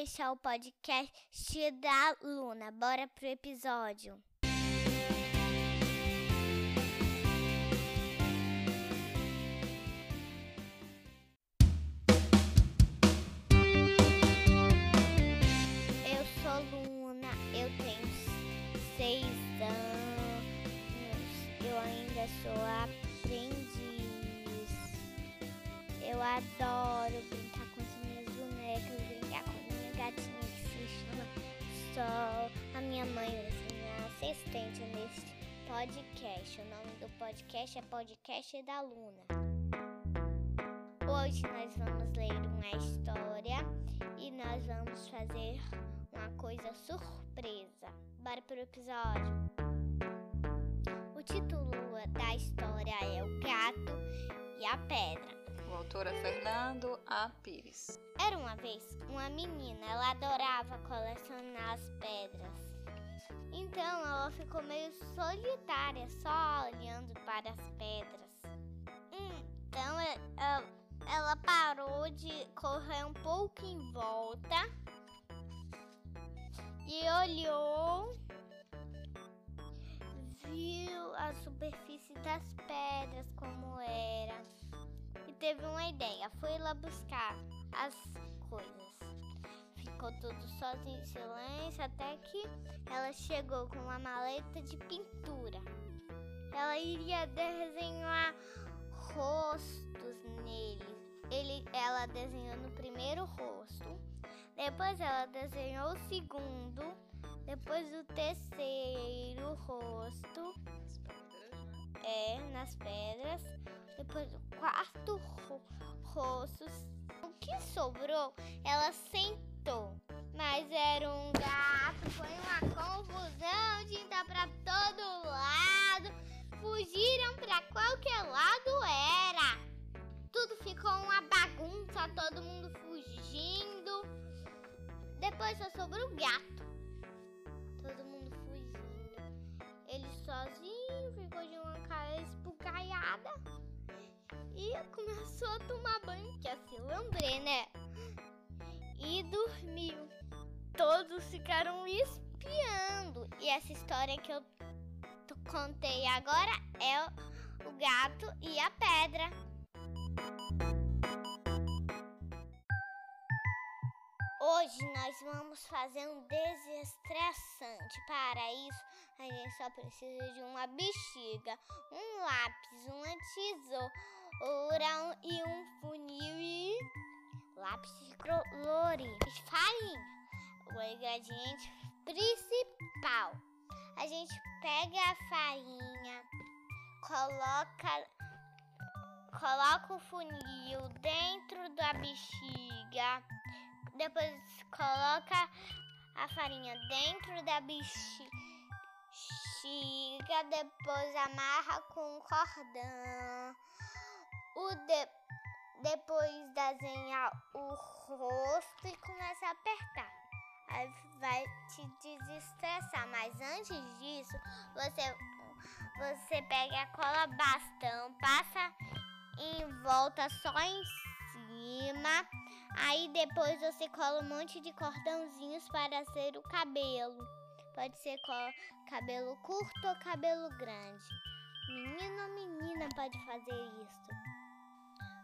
Esse é o podcast da Luna. Bora pro episódio. Eu sou Luna, eu tenho seis anos, eu ainda sou aprendiz. Eu adoro brincar com as minhas bonecas, gatinha que se chama Sol. A minha mãe ser minha assistente nesse podcast. O nome do podcast é Podcast da Luna. Hoje nós vamos ler uma história e nós vamos fazer uma coisa surpresa. Bora pro episódio. O título da história é O Gato e a Pedra. O autor é Fernando A. Pires. Era uma vez uma menina, ela adorava colecionar as pedras. Então ela ficou meio solitária, só olhando para as pedras. Então ela parou de correr um pouco em volta e olhou, viu a superfície das teve uma ideia. Foi lá buscar as coisas. Ficou tudo sozinho em silêncio até que ela chegou com uma maleta de pintura. Ela iria desenhar rostos nele. Ele, ela desenhou no primeiro rosto, depois ela desenhou o segundo, depois o terceiro rosto é nas pedras, depois o quarto ro rosto. O que sobrou, ela sentou. Mas era um gato, foi uma confusão, tinta pra todo lado. Fugiram pra qualquer lado era. Tudo ficou uma bagunça, todo mundo fugindo. Depois só sobrou o gato. Todo mundo fugindo. Ele sozinho ficou de uma cara esbugalhada e começou a tomar banho, que assim lembrei, né? E dormiu. Todos ficaram espiando. E essa história que eu contei agora é o gato e a pedra. Hoje nós vamos fazer um desestressante. Para isso, a gente só precisa de uma bexiga, um lápis, uma tesoura e um funil e lápis de colorido e farinha. O ingrediente principal. A gente pega a farinha, coloca coloca o funil dentro da bexiga, depois coloca a farinha dentro da bexiga, depois amarra com um cordão. O de- depois desenha o rosto e começa a apertar. Aí vai te desestressar, mas antes disso, você você pega a cola bastão, passa em volta só em cima. Aí depois você cola um monte de cordãozinhos para ser o cabelo. Pode ser cabelo curto ou cabelo grande. Menino ou menina pode fazer isso.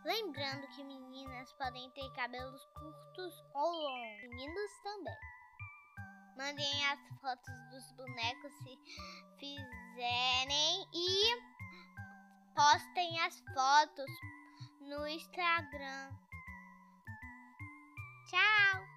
Lembrando que meninas podem ter cabelos curtos ou longos. Meninos também. Mandem as fotos dos bonecos se fizerem e postem as fotos no Instagram. Tchau!